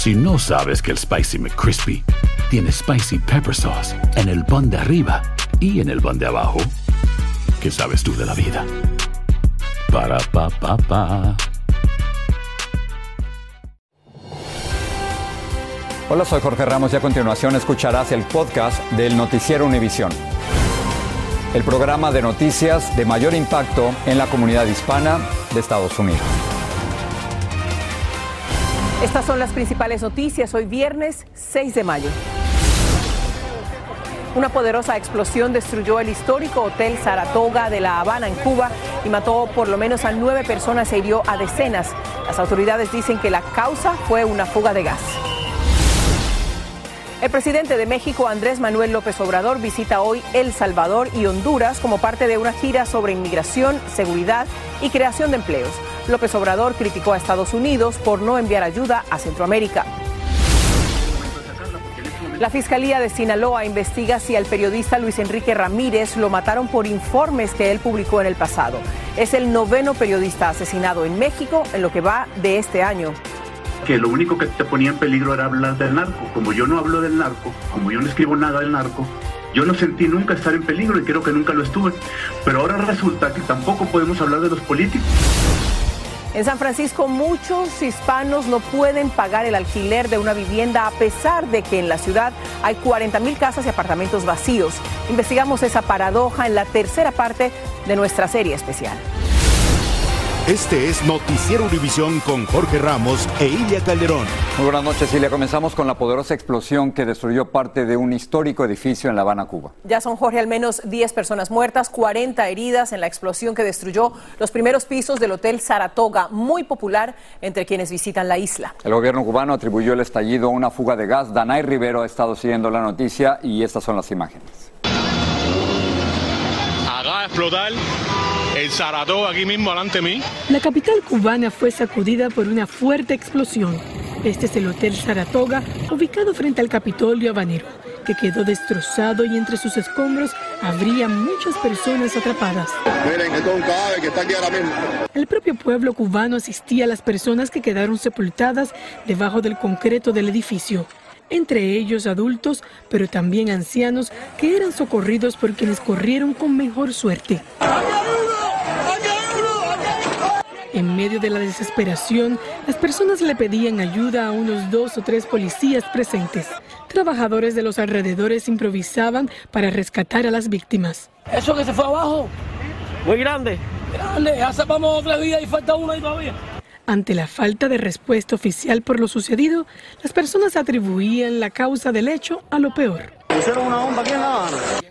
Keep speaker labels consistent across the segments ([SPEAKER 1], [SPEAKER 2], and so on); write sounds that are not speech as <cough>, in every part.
[SPEAKER 1] Si no sabes que el Spicy McCrispy tiene Spicy Pepper Sauce en el pan de arriba y en el pan de abajo, ¿qué sabes tú de la vida? Para, pa, pa, pa.
[SPEAKER 2] Hola, soy Jorge Ramos y a continuación escucharás el podcast del Noticiero Univisión. El programa de noticias de mayor impacto en la comunidad hispana de Estados Unidos.
[SPEAKER 3] Estas son las principales noticias hoy viernes 6 de mayo. Una poderosa explosión destruyó el histórico Hotel Saratoga de La Habana, en Cuba, y mató por lo menos a nueve personas e hirió a decenas. Las autoridades dicen que la causa fue una fuga de gas. El presidente de México, Andrés Manuel López Obrador, visita hoy El Salvador y Honduras como parte de una gira sobre inmigración, seguridad y creación de empleos. López Obrador criticó a Estados Unidos por no enviar ayuda a Centroamérica. La Fiscalía de Sinaloa investiga si al periodista Luis Enrique Ramírez lo mataron por informes que él publicó en el pasado. Es el noveno periodista asesinado en México en lo que va de este año.
[SPEAKER 4] Que lo único que te ponía en peligro era hablar del narco. Como yo no hablo del narco, como yo no escribo nada del narco, yo no sentí nunca estar en peligro y creo que nunca lo estuve. Pero ahora resulta que tampoco podemos hablar de los políticos.
[SPEAKER 3] En San Francisco muchos hispanos no pueden pagar el alquiler de una vivienda a pesar de que en la ciudad hay 40 mil casas y apartamentos vacíos. Investigamos esa paradoja en la tercera parte de nuestra serie especial.
[SPEAKER 5] Este es Noticiero Univisión con Jorge Ramos e Ilia Calderón.
[SPEAKER 2] Muy buenas noches, Ilia. Comenzamos con la poderosa explosión que destruyó parte de un histórico edificio en La Habana, Cuba.
[SPEAKER 3] Ya son, Jorge, al menos 10 personas muertas, 40 heridas en la explosión que destruyó los primeros pisos del Hotel Saratoga, muy popular entre quienes visitan la isla.
[SPEAKER 2] El gobierno cubano atribuyó el estallido a una fuga de gas. Danay Rivero ha estado siguiendo la noticia y estas son las imágenes.
[SPEAKER 6] Explotar el Saratoga aquí mismo delante de mí.
[SPEAKER 7] La capital cubana fue sacudida por una fuerte explosión. Este es el Hotel Saratoga, ubicado frente al Capitolio habanero, que quedó destrozado y entre sus escombros habría muchas personas atrapadas.
[SPEAKER 8] Miren, esto es un cadáver que está aquí ahora mismo.
[SPEAKER 7] El propio pueblo cubano asistía a las personas que quedaron sepultadas debajo del concreto del edificio entre ellos adultos, pero también ancianos que eran socorridos por quienes corrieron con mejor suerte. En medio de la desesperación, las personas le pedían ayuda a unos dos o tres policías presentes. Trabajadores de los alrededores improvisaban para rescatar a las víctimas.
[SPEAKER 9] Eso que se fue abajo, muy grande. Grande, ya sepamos otra vida y falta uno ahí todavía.
[SPEAKER 7] Ante la falta de respuesta oficial por lo sucedido, las personas atribuían la causa del hecho a lo peor.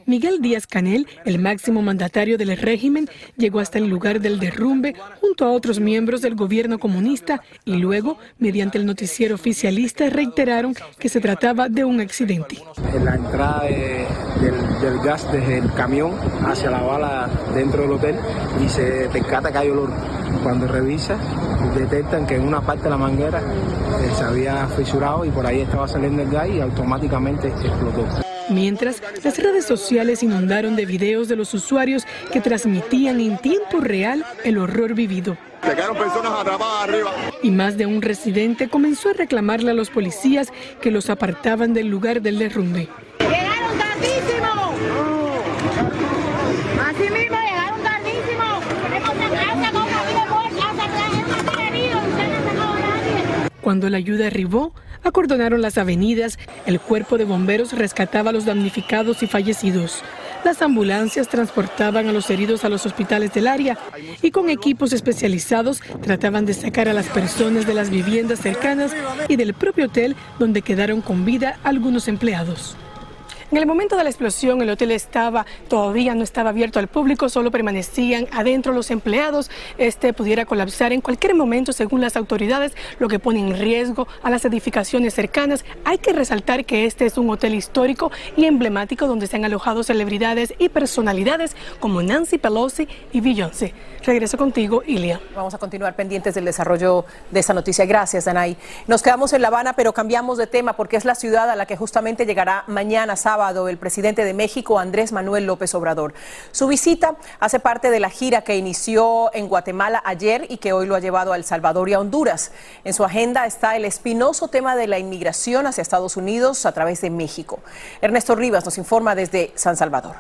[SPEAKER 7] Miguel Díaz Canel, el máximo mandatario del régimen, llegó hasta el lugar del derrumbe junto a otros miembros del gobierno comunista y luego, mediante el noticiero oficialista, reiteraron que se trataba de un accidente.
[SPEAKER 10] En la entrada de, del, del, gas desde el camión hacia la bala dentro del hotel y se percata que hay olor. Cuando revisa, detectan que en una parte de la manguera eh, se había fisurado y por ahí estaba saliendo el gas y automáticamente explotó.
[SPEAKER 7] Mientras, las redes sociales inundaron de videos de los usuarios que transmitían en tiempo real el horror vivido.
[SPEAKER 8] Se quedaron personas atrapadas arriba.
[SPEAKER 7] Y más de un residente comenzó a reclamarle a los policías que los apartaban del lugar del derrumbe.
[SPEAKER 11] ¡Llegaron tardísimo! Así mismo llegaron tardísimo. Hemos sacado una vida muerta, hasta que la gente se herido, ustedes no han sacado a nadie.
[SPEAKER 7] Cuando la ayuda arribó, acordonaron las avenidas, el cuerpo de bomberos rescataba a los damnificados y fallecidos. Las ambulancias transportaban a los heridos a los hospitales del área y con equipos especializados trataban de sacar a las personas de las viviendas cercanas y del propio hotel donde quedaron con vida algunos empleados. En el momento de la explosión, el hotel estaba todavía no estaba abierto al público, solo permanecían adentro los empleados. Este pudiera colapsar en cualquier momento, según las autoridades, lo que pone en riesgo a las edificaciones cercanas. Hay que resaltar que este es un hotel histórico y emblemático donde se han alojado celebridades y personalidades como Nancy Pelosi y Beyoncé. Regreso contigo, Ilia.
[SPEAKER 3] Vamos a continuar pendientes del desarrollo de esta noticia. Gracias, Danay. Nos quedamos en La Habana, pero cambiamos de tema porque es la ciudad a la que justamente llegará mañana sábado el presidente de México, Andrés Manuel López Obrador. Su visita hace parte de la gira que inició en Guatemala ayer y que hoy lo ha llevado a El Salvador y a Honduras. En su agenda está el espinoso tema de la inmigración hacia Estados Unidos a través de México. Ernesto Rivas nos informa desde San Salvador.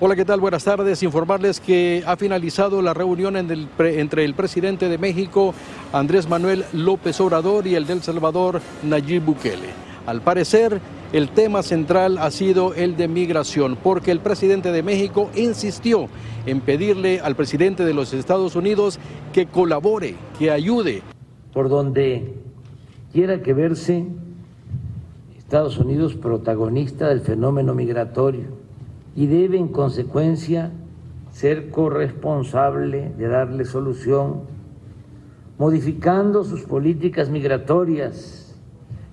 [SPEAKER 12] Hola, ¿qué tal? Buenas tardes. Informarles que ha finalizado la reunión entre el presidente de México, Andrés Manuel López Obrador, y el del Salvador, Nayib Bukele. Al parecer, el tema central ha sido el de migración, porque el presidente de México insistió en pedirle al presidente de los Estados Unidos que colabore, que ayude.
[SPEAKER 13] Por donde quiera que verse Estados Unidos protagonista del fenómeno migratorio y debe en consecuencia ser corresponsable de darle solución, modificando sus políticas migratorias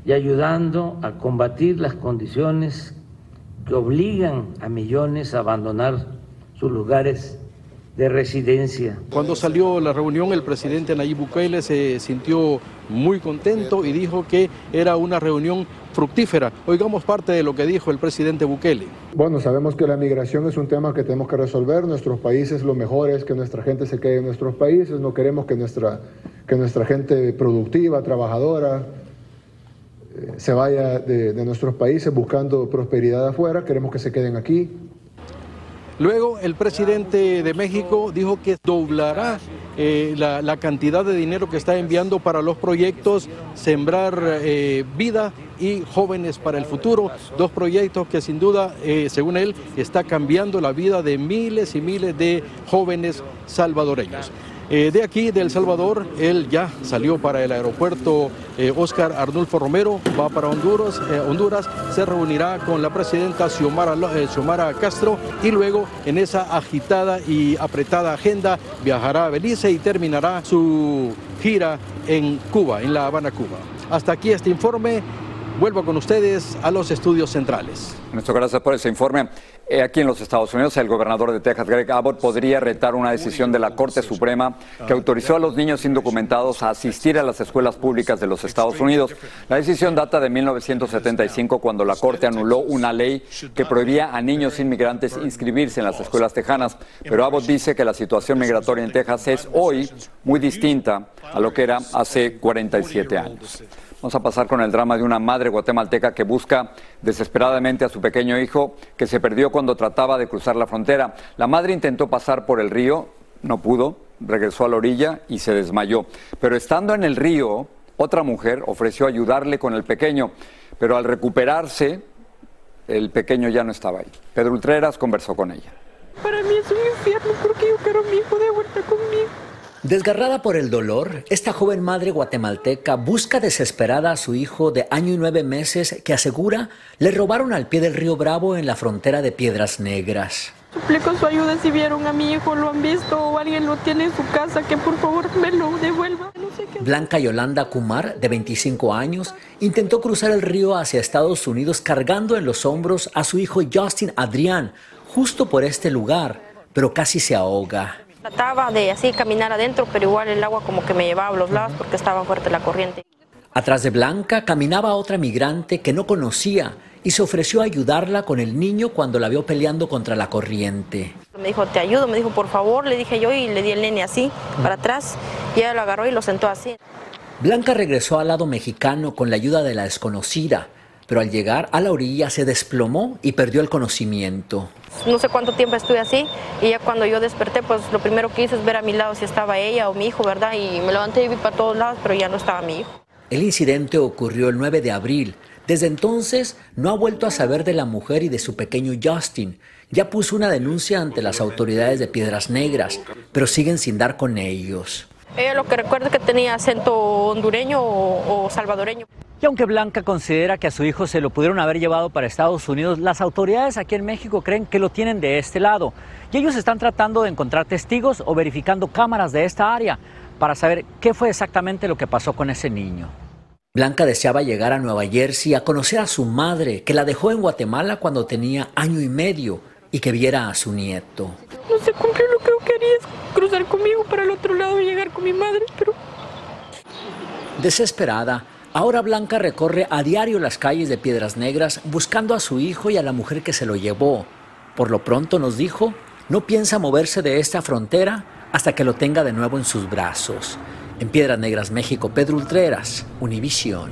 [SPEAKER 13] y ayudando a combatir las condiciones que obligan a millones a abandonar sus lugares de residencia.
[SPEAKER 12] Cuando salió la reunión, el presidente Nayib Bukele se sintió muy contento y dijo que era una reunión fructífera. Oigamos parte de lo que dijo el presidente Bukele.
[SPEAKER 14] Bueno, sabemos que la migración es un tema que tenemos que resolver. Nuestros países, lo mejor es que nuestra gente se quede en nuestros países. No queremos que nuestra, que nuestra gente productiva, trabajadora, se vaya de, nuestros países buscando prosperidad afuera. Queremos que se queden aquí.
[SPEAKER 12] Luego, el presidente de México dijo que doblará eh, la, la, cantidad de dinero que está enviando para los proyectos Sembrar eh, Vida y Jóvenes para el Futuro, dos proyectos que sin duda, eh, según él, está cambiando la vida de miles y miles de jóvenes salvadoreños. Eh, de aquí, de El Salvador, él ya salió para el aeropuerto eh, Oscar Arnulfo Romero, va para Honduras, eh, Honduras, se reunirá con la presidenta Xiomara, Xiomara Castro y luego en esa agitada y apretada agenda viajará a Belice y terminará su gira en Cuba, en La Habana, Cuba. Hasta aquí este informe. Vuelvo con ustedes a los estudios centrales.
[SPEAKER 2] Muchas gracias por ese informe. Eh, aquí en los Estados Unidos, el gobernador de Texas, Greg Abbott, podría retar una decisión de la Corte Suprema que autorizó a los niños indocumentados a asistir a las escuelas públicas de los Estados Unidos. La decisión data de 1975, cuando la Corte anuló una ley que prohibía a niños inmigrantes inscribirse en las escuelas tejanas. Pero Abbott dice que la situación migratoria en Texas es hoy muy distinta a lo que era hace 47 años. Vamos a pasar con el drama de una madre guatemalteca que busca desesperadamente a su pequeño hijo que se perdió cuando trataba de cruzar la frontera. La madre intentó pasar por el río, no pudo, regresó a la orilla y se desmayó. Pero estando en el río, otra mujer ofreció ayudarle con el pequeño, pero al recuperarse, el pequeño ya no estaba ahí. Pedro Ultreras conversó con ella.
[SPEAKER 15] Para mí es un infierno porque yo quiero a mi hijo de vuelta conmigo.
[SPEAKER 16] Desgarrada por el dolor, esta joven madre guatemalteca busca desesperada a su hijo de año y nueve meses que asegura le robaron al pie del río Bravo en la frontera de Piedras Negras.
[SPEAKER 15] Suplico su ayuda si vieron a mi hijo, lo han visto o alguien lo tiene en su casa, que por favor me lo devuelva. No sé
[SPEAKER 16] Blanca Yolanda Kumar, de 25 años, intentó cruzar el río hacia Estados Unidos cargando en los hombros a su hijo Justin Adrián, justo por este lugar, pero casi se ahoga.
[SPEAKER 17] Trataba de así caminar adentro, pero igual el agua como que me llevaba a los lados porque estaba fuerte la corriente.
[SPEAKER 16] Atrás de Blanca caminaba otra migrante que no conocía y se ofreció a ayudarla con el niño cuando la vio peleando contra la corriente.
[SPEAKER 17] Me dijo, te ayudo, me dijo, por favor, le dije yo y le di el nene así, para atrás, y ella lo agarró y lo sentó así.
[SPEAKER 16] Blanca regresó al lado mexicano con la ayuda de la desconocida, pero al llegar a la orilla se desplomó y perdió el conocimiento.
[SPEAKER 17] No sé cuánto tiempo estuve así y ya cuando yo desperté, pues lo primero que hice es ver a mi lado si estaba ella o mi hijo, ¿verdad? Y me levanté y vi para todos lados, pero ya no estaba mi hijo.
[SPEAKER 16] El incidente ocurrió el 9 de abril. Desde entonces no ha vuelto a saber de la mujer y de su pequeño Justin. Ya puso una denuncia ante las autoridades de Piedras Negras, pero siguen sin dar con ellos.
[SPEAKER 17] Ella lo que recuerda es que tenía acento hondureño o, o salvadoreño.
[SPEAKER 16] Y aunque Blanca considera que a su hijo se lo pudieron haber llevado para Estados Unidos, las autoridades aquí en México creen que lo tienen de este lado. Y ellos están tratando de encontrar testigos o verificando cámaras de esta área para saber qué fue exactamente lo que pasó con ese niño. Blanca deseaba llegar a Nueva Jersey a conocer a su madre, que la dejó en Guatemala cuando tenía año y medio, y que viera a su nieto.
[SPEAKER 15] No se cumplió lo que yo quería, cruzar conmigo para el otro lado y llegar con mi madre, pero...
[SPEAKER 16] Desesperada, Ahora Blanca recorre a diario las calles de Piedras Negras buscando a su hijo y a la mujer que se lo llevó. Por lo pronto nos dijo, no piensa moverse de esta frontera hasta que lo tenga de nuevo en sus brazos. En Piedras Negras, México, Pedro Ultreras, Univisión.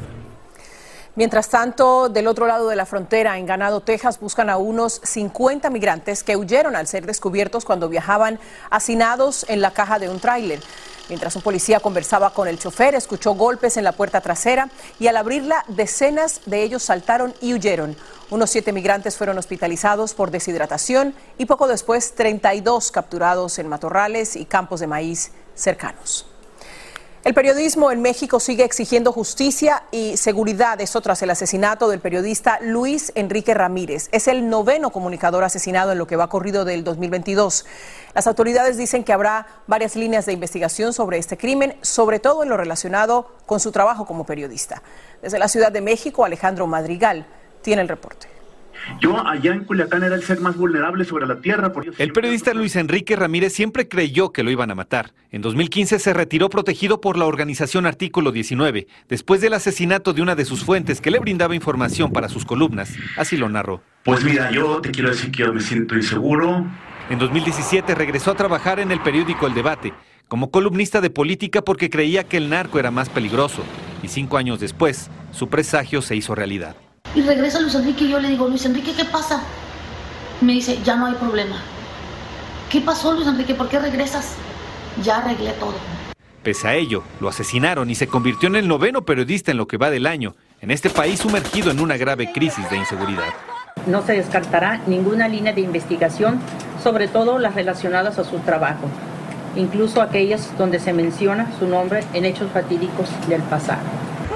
[SPEAKER 3] Mientras tanto, del otro lado de la frontera, en Ganado, Texas, buscan a unos 50 migrantes que huyeron al ser descubiertos cuando viajaban hacinados en la caja de un tráiler. Mientras un policía conversaba con el chofer, escuchó golpes en la puerta trasera y al abrirla, decenas de ellos saltaron y huyeron. Unos siete migrantes fueron hospitalizados por deshidratación y poco después 32 capturados en matorrales y campos de maíz cercanos. El periodismo en México sigue exigiendo justicia y seguridad. Esto tras el asesinato del periodista Luis Enrique Ramírez. Es el noveno comunicador asesinado en lo que va corrido del 2022. Las autoridades dicen que habrá varias líneas de investigación sobre este crimen, sobre todo en lo relacionado con su trabajo como periodista. Desde la Ciudad de México, Alejandro Madrigal tiene el reporte.
[SPEAKER 4] Yo allá en Culiacán era el ser más vulnerable sobre la tierra.
[SPEAKER 18] El periodista Luis Enrique Ramírez siempre creyó que lo iban a matar. En 2015 se retiró protegido por la organización Artículo 19, después del asesinato de una de sus fuentes que le brindaba información para sus columnas. Así lo narró.
[SPEAKER 4] Pues mira, yo te quiero decir que yo me siento inseguro.
[SPEAKER 18] En 2017 regresó a trabajar en el periódico El Debate, como columnista de política porque creía que el narco era más peligroso. Y cinco años después, su presagio se hizo realidad.
[SPEAKER 19] Y regresa Luis Enrique y yo le digo, Luis Enrique, ¿qué pasa? Me dice, ya no hay problema. ¿Qué pasó, Luis Enrique? ¿Por qué regresas? Ya arreglé todo.
[SPEAKER 18] Pese a ello, lo asesinaron y se convirtió en el noveno periodista en lo que va del año, en este país sumergido en una grave crisis de inseguridad.
[SPEAKER 20] No se descartará ninguna línea de investigación, sobre todo las relacionadas a su trabajo, incluso aquellas donde se menciona su nombre en hechos fatídicos del pasado.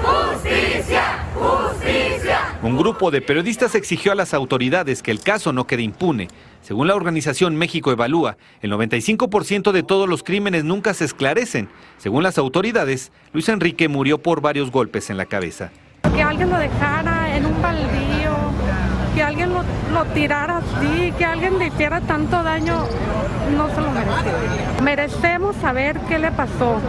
[SPEAKER 11] ¡Justicia! ¡Justicia!
[SPEAKER 18] Un grupo de periodistas exigió a las autoridades que el caso no quede impune. Según la organización México Evalúa, el 95% de todos los crímenes nunca se esclarecen. Según las autoridades, Luis Enrique murió por varios golpes en la cabeza.
[SPEAKER 21] Que alguien lo dejara en un baldío, que alguien lo, lo tirara así, que alguien le hiciera tanto daño, no se lo merece. Merecemos saber qué le pasó.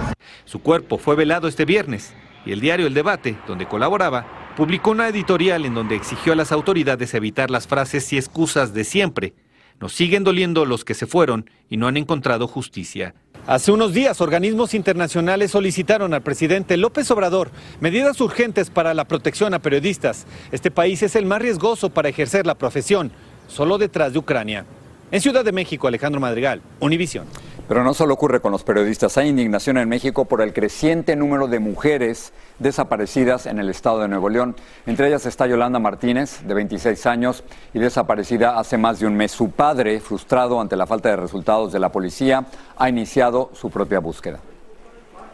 [SPEAKER 18] Su cuerpo fue velado este viernes y el diario El Debate, donde colaboraba, publicó una editorial en donde exigió a las autoridades evitar las frases y excusas de siempre. Nos siguen doliendo los que se fueron y no han encontrado justicia. Hace unos días, organismos internacionales solicitaron al presidente López Obrador medidas urgentes para la protección a periodistas. Este país es el más riesgoso para ejercer la profesión, solo detrás de Ucrania. En Ciudad de México, Alejandro Madrigal, Univisión.
[SPEAKER 2] Pero no solo ocurre con los periodistas, hay indignación en México por el creciente número de mujeres desaparecidas en el estado de Nuevo León. Entre ellas está Yolanda Martínez, de 26 años, y desaparecida hace más de un mes. Su padre, frustrado ante la falta de resultados de la policía, ha iniciado su propia búsqueda.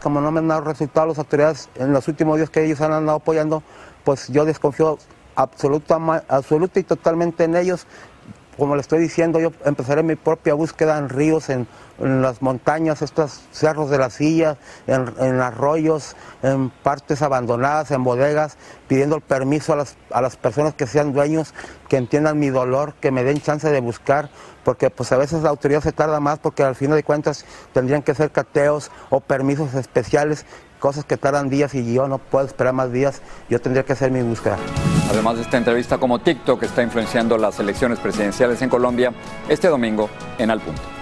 [SPEAKER 22] Como no me han dado resultados las autoridades en los últimos días que ellos han andado apoyando, pues yo desconfío absoluta, absoluta y totalmente en ellos como le estoy diciendo, yo empezaré mi propia búsqueda en ríos, en, las montañas, estos cerros de la silla, en, arroyos, en partes abandonadas, en bodegas, pidiendo el permiso a las, a las personas que sean dueños, que entiendan mi dolor, que me den chance de buscar, porque pues a veces la autoridad se tarda más porque al final de cuentas tendrían que ser cateos o permisos especiales cosas que tardan días y yo no puedo esperar más días, yo tendría que hacer mi búsqueda.
[SPEAKER 2] Además de esta entrevista como TikTok está influenciando las elecciones presidenciales en Colombia este domingo en Al Punto.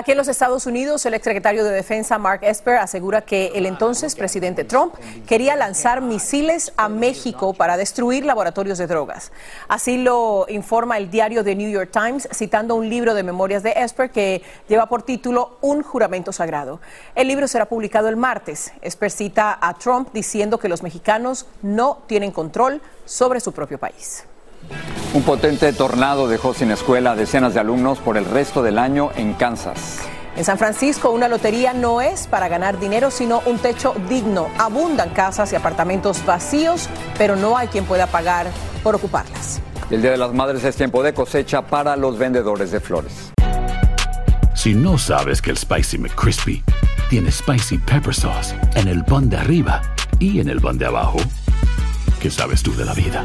[SPEAKER 3] Aquí en los Estados Unidos, el exsecretario de Defensa Mark Esper asegura que el entonces presidente Trump quería lanzar misiles a México para destruir laboratorios de drogas. Así lo informa el diario The New York Times, citando un libro de memorias de Esper que lleva por título Un juramento sagrado. El libro será publicado el martes. Esper cita a Trump diciendo que los mexicanos no tienen control sobre su propio país.
[SPEAKER 2] Un potente tornado dejó sin escuela a decenas de alumnos por el resto del año en Kansas.
[SPEAKER 3] En San Francisco, una lotería no es para ganar dinero, sino un techo digno. Abundan casas y apartamentos vacíos, pero no hay quien pueda pagar por ocuparlas.
[SPEAKER 2] El Día de las Madres es tiempo de cosecha para los vendedores de flores.
[SPEAKER 23] Si no sabes que el Spicy McCrispy tiene Spicy Pepper Sauce en el pan de arriba y en el pan de abajo, ¿qué sabes tú de la vida?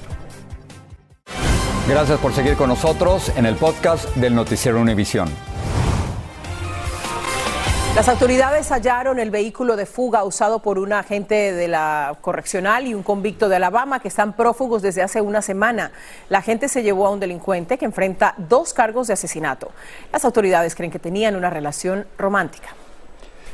[SPEAKER 2] Gracias por seguir con nosotros en el podcast del Noticiero Univisión.
[SPEAKER 3] Las autoridades hallaron el vehículo de fuga usado por un agente de la correccional y un convicto de Alabama que están prófugos desde hace una semana. La agente se llevó a un delincuente que enfrenta dos cargos de asesinato. Las autoridades creen que tenían una relación romántica.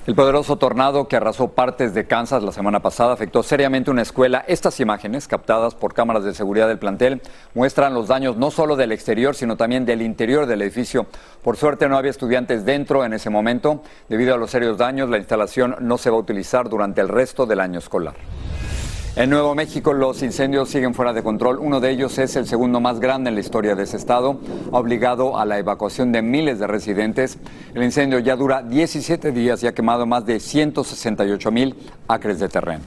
[SPEAKER 2] El poderoso tornado que arrasó partes de Kansas la semana pasada afectó seriamente una escuela. Estas imágenes, captadas por cámaras de seguridad del plantel, muestran los daños no solo del exterior, sino también del interior del edificio. Por suerte no había estudiantes dentro en ese momento. Debido a los serios daños, la instalación no se va a utilizar durante el resto del año escolar. En Nuevo México los incendios siguen fuera de control. Uno de ellos es el segundo más grande en la historia de ese estado, obligado a la evacuación de miles de residentes. El incendio ya dura 17 días y ha quemado más de 168 mil acres de terreno.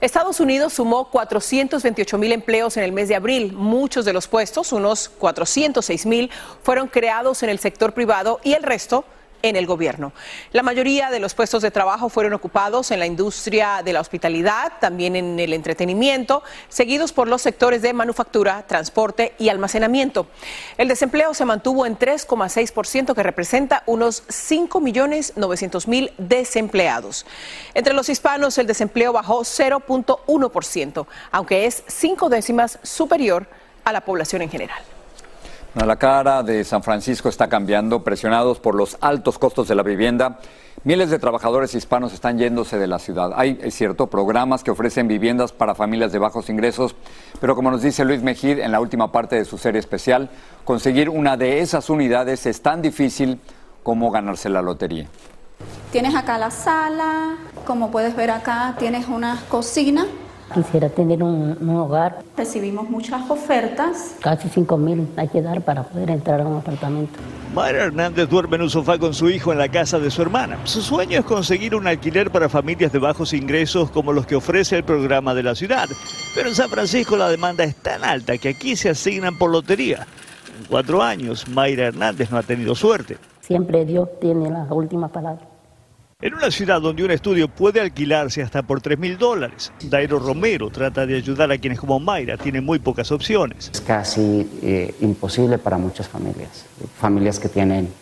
[SPEAKER 3] Estados Unidos sumó 428 mil empleos en el mes de abril. Muchos de los puestos, unos 406 mil, fueron creados en el sector privado y el resto en el gobierno. La mayoría de los puestos de trabajo fueron ocupados en la industria de la hospitalidad, también en el entretenimiento, seguidos por los sectores de manufactura, transporte y almacenamiento. El desempleo se mantuvo en 3,6%, que representa unos 5 millones 900 mil desempleados. Entre los hispanos, el desempleo bajó 0.1%, aunque es cinco décimas superior a la población en general.
[SPEAKER 2] La cara de San Francisco está cambiando, presionados por los altos costos de la vivienda. Miles de trabajadores hispanos están yéndose de la ciudad. Hay, es cierto, programas que ofrecen viviendas para familias de bajos ingresos, pero como nos dice Luis Mejid en la última parte de su serie especial, conseguir una de esas unidades es tan difícil como ganarse la lotería.
[SPEAKER 24] Tienes acá la sala, como puedes ver acá tienes una cocina
[SPEAKER 25] Quisiera tener un, un hogar.
[SPEAKER 24] Recibimos muchas ofertas.
[SPEAKER 25] Casi 5 mil hay que dar para poder entrar a un apartamento.
[SPEAKER 26] Mayra Hernández duerme en un sofá con su hijo en la casa de su hermana. Su sueño es conseguir un alquiler para familias de bajos ingresos como los que ofrece el programa de la ciudad. Pero en San Francisco la demanda es tan alta que aquí se asignan por lotería. En cuatro años, Mayra Hernández no ha tenido suerte.
[SPEAKER 25] Siempre Dios tiene la última palabra.
[SPEAKER 26] En una ciudad donde un estudio puede alquilarse hasta por 3 mil dólares, Dairo Romero trata de ayudar a quienes como Mayra tienen muy pocas opciones.
[SPEAKER 27] Es casi eh, imposible para muchas familias, familias que tienen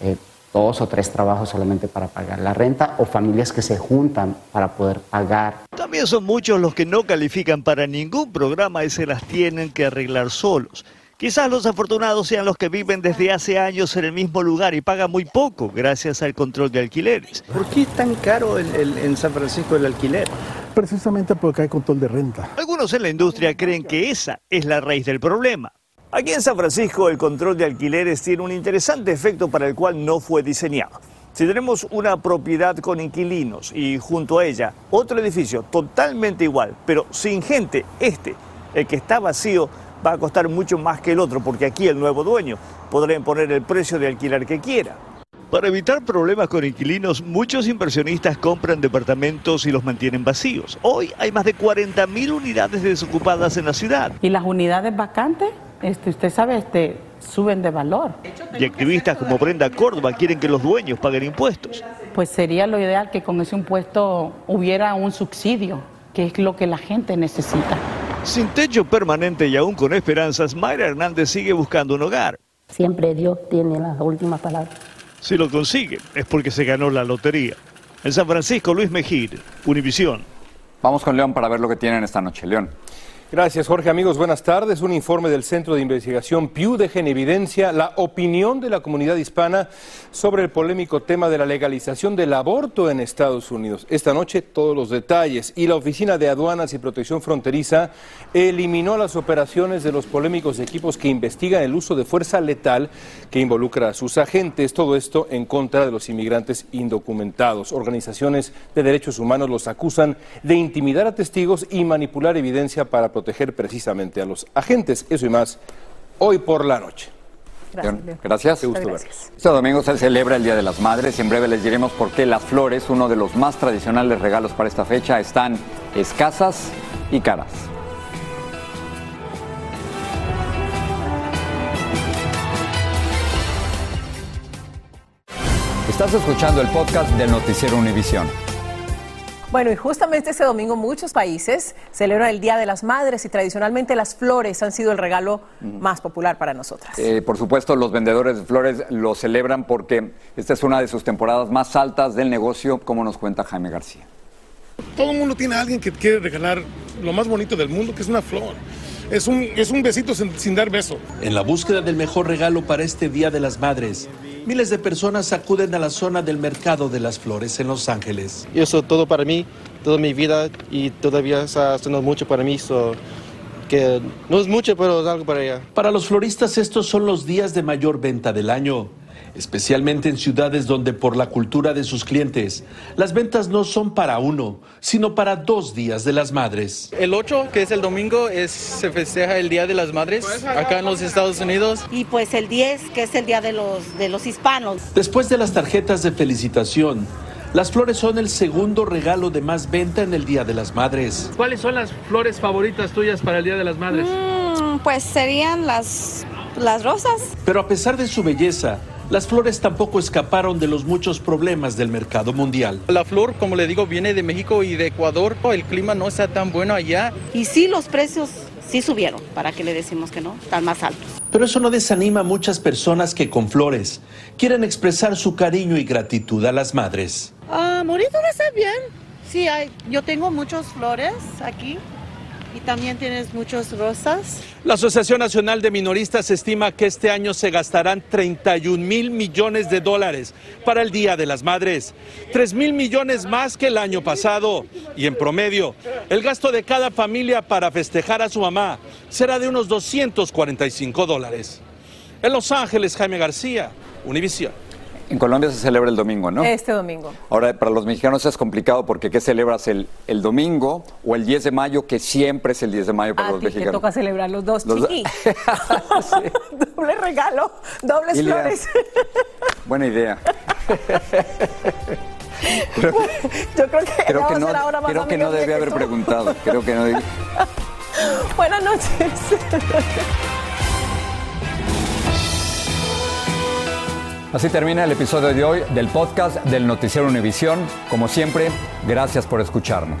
[SPEAKER 27] eh, dos o tres trabajos solamente para pagar la renta o familias que se juntan para poder pagar.
[SPEAKER 26] También son muchos los que no califican para ningún programa y se las tienen que arreglar solos. Quizás los afortunados sean los que viven desde hace años en el mismo lugar y pagan muy poco gracias al control de alquileres.
[SPEAKER 28] ¿Por qué es tan caro el- el- en San Francisco el alquiler?
[SPEAKER 29] Precisamente porque hay control de renta.
[SPEAKER 26] Algunos en la industria creen que esa es la raíz del problema. Aquí en San Francisco el control de alquileres tiene un interesante efecto para el cual no fue diseñado. Si tenemos una propiedad con inquilinos y junto a ella otro edificio totalmente igual, pero sin gente, este, el que está vacío, va a costar mucho más que el otro, porque aquí el nuevo dueño podrá imponer el precio de alquiler que quiera. Para evitar problemas con inquilinos, muchos inversionistas compran departamentos y los mantienen vacíos. Hoy hay más de 40.000 unidades desocupadas en la ciudad.
[SPEAKER 30] ¿Y las unidades vacantes?
[SPEAKER 31] este, usted sabe, este, suben de valor.
[SPEAKER 26] Y activistas como Brenda Córdoba quieren que los dueños paguen impuestos.
[SPEAKER 31] Pues sería lo ideal que con ese impuesto hubiera un subsidio, que es lo que la gente necesita.
[SPEAKER 26] Sin techo permanente y aún con esperanzas, Mayra Hernández sigue buscando un hogar.
[SPEAKER 25] Siempre Dios tiene la última palabra.
[SPEAKER 26] Si lo consigue, es porque se ganó la lotería. En San Francisco, Luis Mejid, Univisión.
[SPEAKER 2] Vamos con León para ver lo que tienen esta noche. León.
[SPEAKER 32] Gracias, Jorge. Amigos, buenas tardes. Un informe del Centro de Investigación Pew deja en evidencia la opinión de la comunidad hispana sobre el polémico tema de la legalización del aborto en Estados Unidos. Esta noche todos los detalles y la Oficina de Aduanas y Protección Fronteriza eliminó las operaciones de los polémicos equipos que investigan el uso de fuerza letal que involucra a sus agentes. Todo esto en contra de los inmigrantes indocumentados. Organizaciones de derechos humanos los acusan de intimidar a testigos y manipular evidencia para proteger precisamente a los agentes. Eso y más hoy por la noche.
[SPEAKER 2] Gracias.
[SPEAKER 32] Qué gusto
[SPEAKER 2] Gracias. Este domingo se celebra el Día de las Madres y en breve les diremos por qué las flores, uno de los más tradicionales regalos para esta fecha, están escasas y caras. Estás escuchando el podcast del Noticiero Univisión.
[SPEAKER 3] Bueno, y justamente este domingo muchos países celebran el Día de las Madres y tradicionalmente las flores han sido el regalo más popular para nosotras.
[SPEAKER 2] Eh, por supuesto, los vendedores de flores lo celebran porque esta es una de sus temporadas más altas del negocio, como nos cuenta Jaime García.
[SPEAKER 33] Todo el mundo tiene a alguien que quiere regalar lo más bonito del mundo, que es una flor. Es un, es un besito sin, sin dar beso.
[SPEAKER 34] En la búsqueda del mejor regalo para este Día de las Madres, miles de personas acuden a la zona del Mercado de las Flores en Los Ángeles.
[SPEAKER 35] Y eso todo para mí, toda mi vida y todavía está haciendo mucho para mí. so, que no es mucho, pero es algo para ella.
[SPEAKER 34] Para los floristas estos son los días de mayor venta del año, especialmente en ciudades donde por la cultura de sus clientes, las ventas no son para uno, sino para dos días de las madres.
[SPEAKER 36] El 8, que es el domingo, es, se festeja el Día de las Madres acá en los Estados Unidos.
[SPEAKER 37] Y pues el 10, que es el Día de los, de los Hispanos.
[SPEAKER 34] Después de las tarjetas de felicitación, las flores son el segundo regalo de más venta en el Día de las Madres.
[SPEAKER 38] ¿Cuáles son las flores favoritas tuyas para el Día de las Madres?
[SPEAKER 39] Mm, pues serían las, las rosas.
[SPEAKER 34] Pero a pesar de su belleza, las flores tampoco escaparon de los muchos problemas del mercado mundial.
[SPEAKER 36] La flor, como le digo, viene de México y de Ecuador. El clima no está tan bueno allá.
[SPEAKER 37] Y sí, los precios sí subieron. ¿Para qué le decimos que no? Están más altos.
[SPEAKER 34] Pero eso no desanima a muchas personas que con flores quieren expresar su cariño y gratitud a las madres.
[SPEAKER 30] Ah, bonito está bien. Sí, hay, yo tengo muchas flores aquí y también tienes muchas rosas.
[SPEAKER 34] La Asociación Nacional de Minoristas estima que este año se gastarán 31 mil millones de dólares para el Día de las Madres, 3 mil millones más que el año pasado. Y en promedio, el gasto de cada familia para festejar a su mamá será de unos 245 dólares. En Los Ángeles, Jaime García, Univisión.
[SPEAKER 2] En Colombia se celebra el domingo, ¿no?
[SPEAKER 3] Este domingo.
[SPEAKER 2] Ahora, para los mexicanos es complicado porque ¿qué celebras el, el domingo o el 10 de mayo, que siempre es el 10 de mayo para
[SPEAKER 3] A
[SPEAKER 2] los
[SPEAKER 3] ti te
[SPEAKER 2] mexicanos?
[SPEAKER 3] toca celebrar los dos,
[SPEAKER 2] Los
[SPEAKER 3] chiqui. <laughs> <laughs> Doble regalo, dobles
[SPEAKER 2] Ilia.
[SPEAKER 3] flores. <laughs>
[SPEAKER 2] Buena idea. creo,
[SPEAKER 3] Yo creo que,
[SPEAKER 2] creo que no,
[SPEAKER 3] ahora más
[SPEAKER 2] creo que no debe haber
[SPEAKER 3] tú.
[SPEAKER 2] preguntado. Creo que no debe-
[SPEAKER 3] Buenas noches.
[SPEAKER 2] Así termina el episodio de hoy del podcast del Noticiero Univisión. Como siempre, gracias por escucharnos.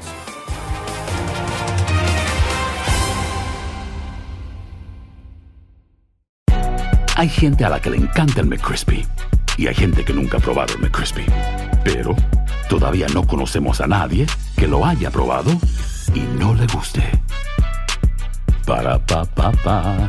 [SPEAKER 23] Hay gente a la que le encanta el McCrispy y hay gente que nunca ha probado el McCrispy. Pero todavía no conocemos a nadie que lo haya probado y no le guste. Para pa pa pa.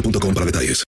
[SPEAKER 40] boostmobile.com para detalles.